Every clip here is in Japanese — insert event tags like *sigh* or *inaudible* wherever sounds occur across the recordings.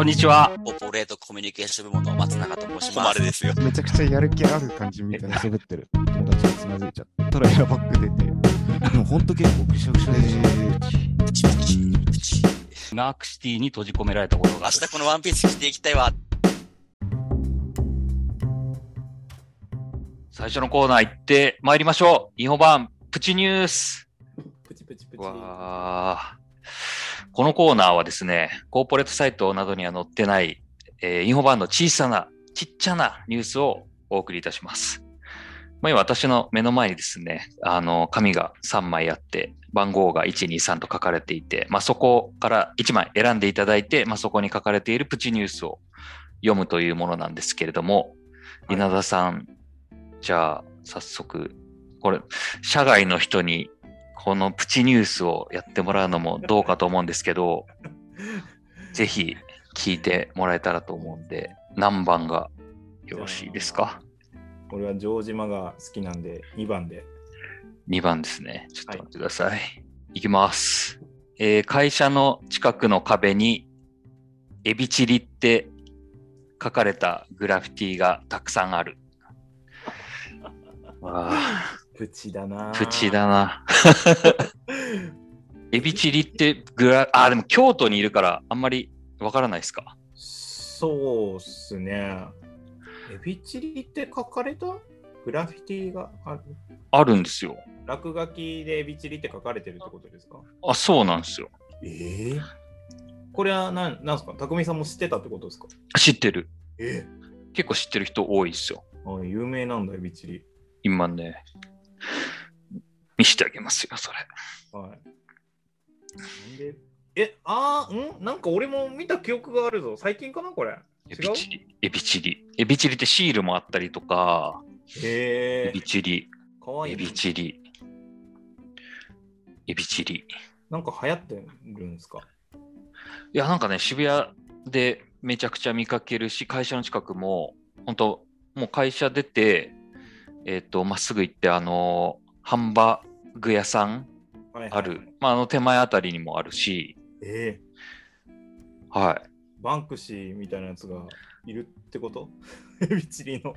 こんにちは。オポレートコミュニケーション部門の松永と申します。誉れですよ。めちゃくちゃやる気ある感じみたいな喋ってる友達がつまずいちゃったらエアバッグ出て、でもほんと結構ぐしゃぐしゃで。プチプチプチナークシティに閉じ込められたことが明ある。日このワンピース着ていきたいわ。最初のコーナー行って参りましょう。日本版プチニュース。プチプチプチ。わーこのコーナーはですね、コーポレートサイトなどには載ってない、えー、インフォ版の小さな、ちっちゃなニュースをお送りいたします。まあ、今私の目の前にですね、あの、紙が3枚あって、番号が123と書かれていて、まあ、そこから1枚選んでいただいて、まあ、そこに書かれているプチニュースを読むというものなんですけれども、はい稲田さん、じゃあ、早速、これ、社外の人にこのプチニュースをやってもらうのもどうかと思うんですけど、*laughs* ぜひ聞いてもらえたらと思うんで、何番がよろしいですか？俺は城島が好きなんで、2番で。?2 番ですね。ちょっと待ってください。い、きます、えー会社の近くの壁に、エビチリって書かれたグラフィティがたくさんある。*laughs* わあプチだなぁプチ。だな。*laughs* エビチリってグラ、あ、でも京都にいるからあんまりわからないですか？そうっすね。エビチリって書かれた？グラフィティがある？あるんですよ。落書きでエビチリって書かれてるってことですか？あ、そうなんですよ。ええこれは何なんすか？匠さんも知ってたってことですか？知ってる。え？結構知ってる人多いですよ。あ有名なんだ、エビチリ。今ね、見せてあげますよ、それ。はい。え、あーん？なんか俺も見た記憶があるぞ。最近かなこれ？エビチリ。エビチリ。エビチリってシールもあったりとか、エへえビチリ。かわいいね。エビチリ。エビチリ。なんか流行ってるんですか？いや、なんかね、渋谷でめちゃくちゃ見かけるし、会社の近くも、本当もう会社出て、えっ、と、まっすぐ行って、あのハンバーグ屋さんはいはいある、まあ、あの手前あたりにもあるし、ええ。はい。バンクシーみたいなやつがいるってこと？*laughs* エビチリの。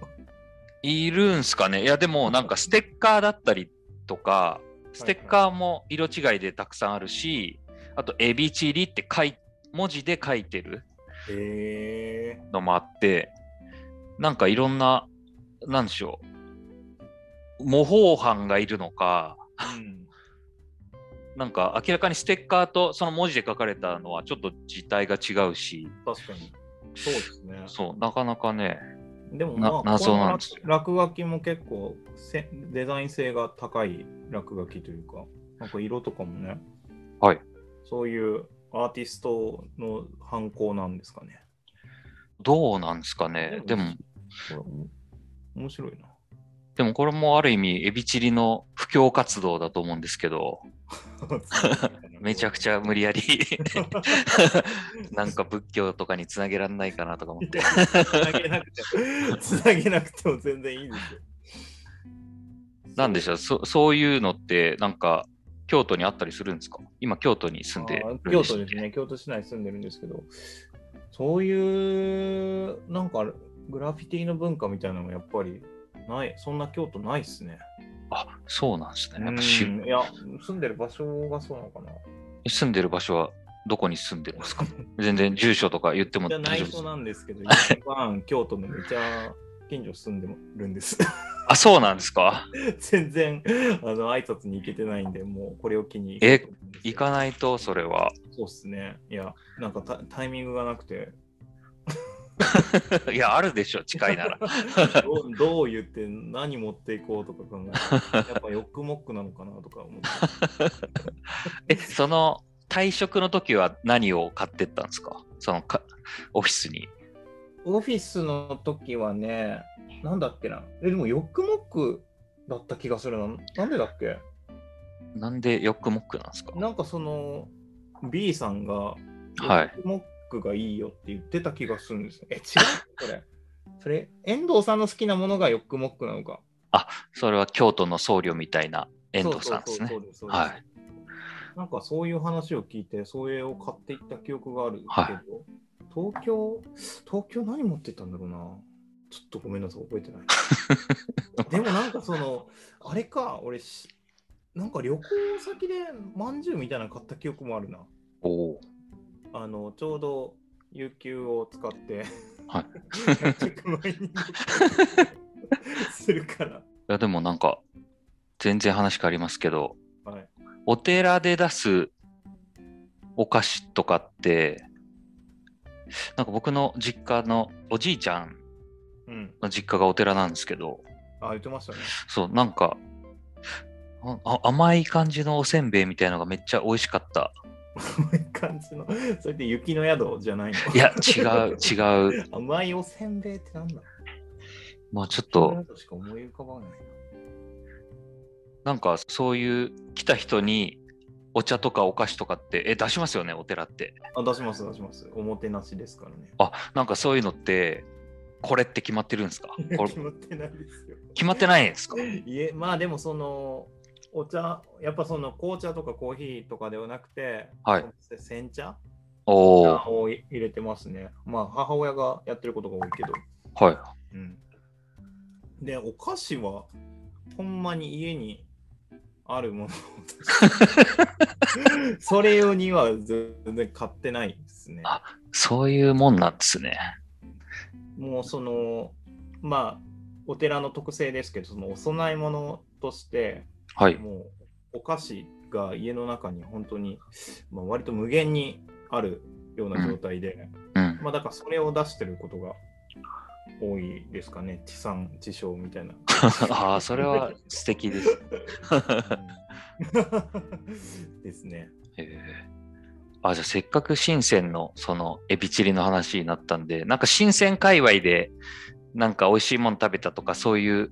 いるんすかね。いや、でもなんかステッカーだったりとか、ステッカーも色違いでたくさんあるし、あと、エビチリって書い文字で書いてるのもあって、なんかいろんな、なんでしょう、模倣犯がいるのか、うん。なんか明らかにステッカーとその文字で書かれたのはちょっと字体が違うし、確かに。そうですね。そう、なかなかね、でも、なまあ、謎なんです落書きも結構せデザイン性が高い落書きというか、なんか色とかもね、はい。そういうアーティストの犯行なんですかね。どうなんですかね。でも、面白いな。でもこれもある意味、エビチリの布教活動だと思うんですけど、*laughs* めちゃくちゃ無理やり。*laughs* なんか仏教とかにつなげられないかなとか思って。つなげなくて、つなげなくても全然いいですよ。なんでしょう？そ、そういうのって、なんか、京都にあったりするんですか？今、京都に住んで京都ですね、京都市内に住んでるんですけど、そういう、なんかグラフィティの文化みたいなのもやっぱりない、そんな京都ないっすね。あ、そうなんですね。やっぱうしんいや、住んでる場所がそうなのかな。住んでる場所はどこに住んでるんですか？*laughs* 全然住所とか言ってもじゃ大丈夫です内緒なんですけど、*laughs* 一番京都のめちゃ近所住んでるんです。*laughs* あ、そうなんですか？全然、あの、挨拶に行けてないんで、もうこれを機に。え行かないと、それは。そうっすね。いや、なんかタタイミングがなくて、*laughs* いや、あるでしょ、近いなら。*laughs* どうどう言って何持っていこうとか考えて、やっぱヨックモックなのかなとか思って。*laughs* え、その退職の時は何を買ってったんですか？そのかオフィスに。オフィスの時はね、なんだっけな。え、でもヨックモックだった気がするな。なんでだっけ？なんでヨックモックなんですか？なんかその B さんが、はいヨックモックがいいよって言ってた気がするんですよ。え、違う？*laughs* それ。それ、遠藤さんの好きなものがヨックモックなのか？それは京都の僧侶みたいな遠藤さんですね。はい。なんかそういう話を聞いて、それを買っていった記憶があるけど、はい東京、東京何持ってったんだろうな。ちょっとごめんなさい、覚えてない。*laughs* でもなんかその、あれか、俺し、なんか旅行先でまんじゅうみたいなの買った記憶もあるな。おお。あの、ちょうど有給を使って、はい。するから。*laughs* いや、でもなんか、全然話変わりますけど、はい。お寺で出すお菓子とかって、なんか僕の実家のおじいちゃんうん。の実家がお寺なんですけど、あ、言ってましたね。そう、なんか、ああ甘い感じのおせんべいみたいのがめっちゃ美味しかった。*laughs* こういう感じの、それで雪の宿じゃないの？いや、違う、違う。*laughs* 甘いおせんべいってなんだ？まあちょっと、宿しか思い浮かばないな。なんかそういう来た人にお茶とかお菓子とかって、え、出しますよね、お寺って。あ、出します、出します。おもてなしですからね。あ、なんかそういうのって、これって決まってるんですか？*laughs* 決まってないですよ。決まってないんですか？いえ、まあでもその、お茶、やっぱその紅茶とかコーヒーとかではなくて、はい煎茶？を入れてますね。まあ母親がやってることが多いけど。はい。うん。で、お菓子は、ほんまに家にあるものを *laughs* それ用には全然買ってないですね。あそういうもんなんですね。もうその、まあ、お寺の特性ですけど、そのお供え物として、はい。もうお菓子が家の中に本当に、まあ、割と無限にあるような状態で、うん。まあだからそれを出してることが多いですかね。地産地消みたいな。*laughs* ああ、それは素敵です。*laughs* ですね。へえあ、じゃあせっかく深センのそのエビチリの話になったんで、なんか深セン界隈でなんか美味しいもの食べたとかそういう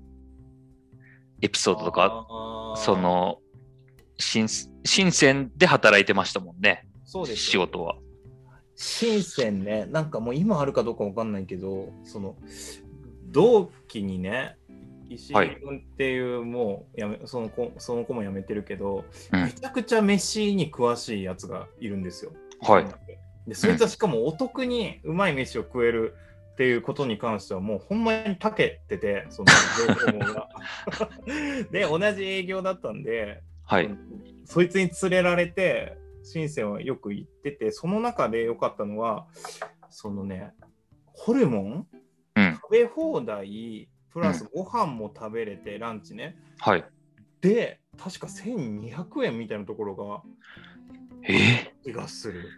エピソードとか、そ、の、深深センで働いてましたもんね、そうです仕事は。深センね、なんかもう今あるかどうかわかんないけど、その、同期にね、石井君っていう、もうやめその子その子も辞めてるけど、うんめちゃくちゃ飯に詳しいやつがいるんですよ。はい。でそいつはしかもお得にうまい飯を食えるっていうことに関してはもうほんまに長けてて、その情報が。で、同じ営業だったんで、はい。そいつに連れられて、深センはよく行ってて、その中で良かったのは、そのね、ホルモンうん。食べ放題、プラスご飯も食べれて、ランチね。はい。で、確か1200円みたいなところがええ気がする。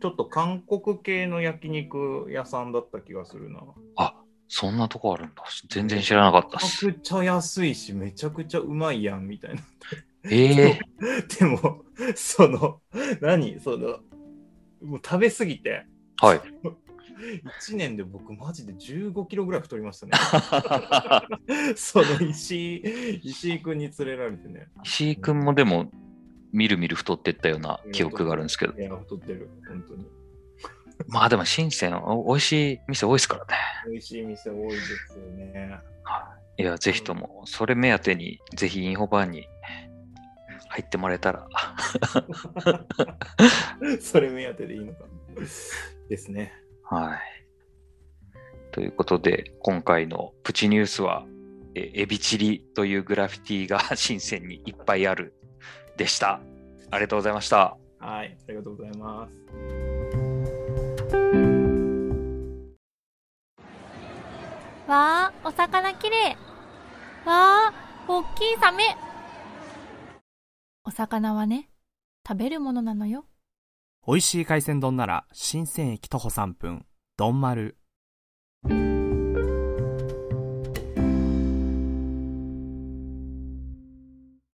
ちょっと韓国系の焼肉屋さんだった気がするな。あ、そんなとこあるんだ。全然知らなかったっめちす。ゃくちゃ安いし、めちゃくちゃうまいやんみたいな。ええ *laughs* でも、その、何？その、もう食べ過ぎて、はい。1年で僕マジで15キロぐらい太りましたね。*laughs* その石井、石井君に連れられてね。石井くんもでも、みるみる太ってったような記憶があるんですけど。いや、太ってる、本当に。*laughs* まあでも、深セン、お美味しい店多いですからね。美味しい店多いですよね。いや、ぜひとも、それ目当てに、ぜひインフォバーに入ってもらえたら。*laughs* それ目当てでいいのか。ですね。はい。ということで、今回のプチニュースは、えエビチリというグラフィティが深センにいっぱいあるでした。ありがとうございました。はい、ありがとうございます。わあ、お魚きれい。わあ、おっきいサメ。お魚はね、食べるものなのよ。美味しい海鮮丼なら新鮮駅徒歩3分、丼丸。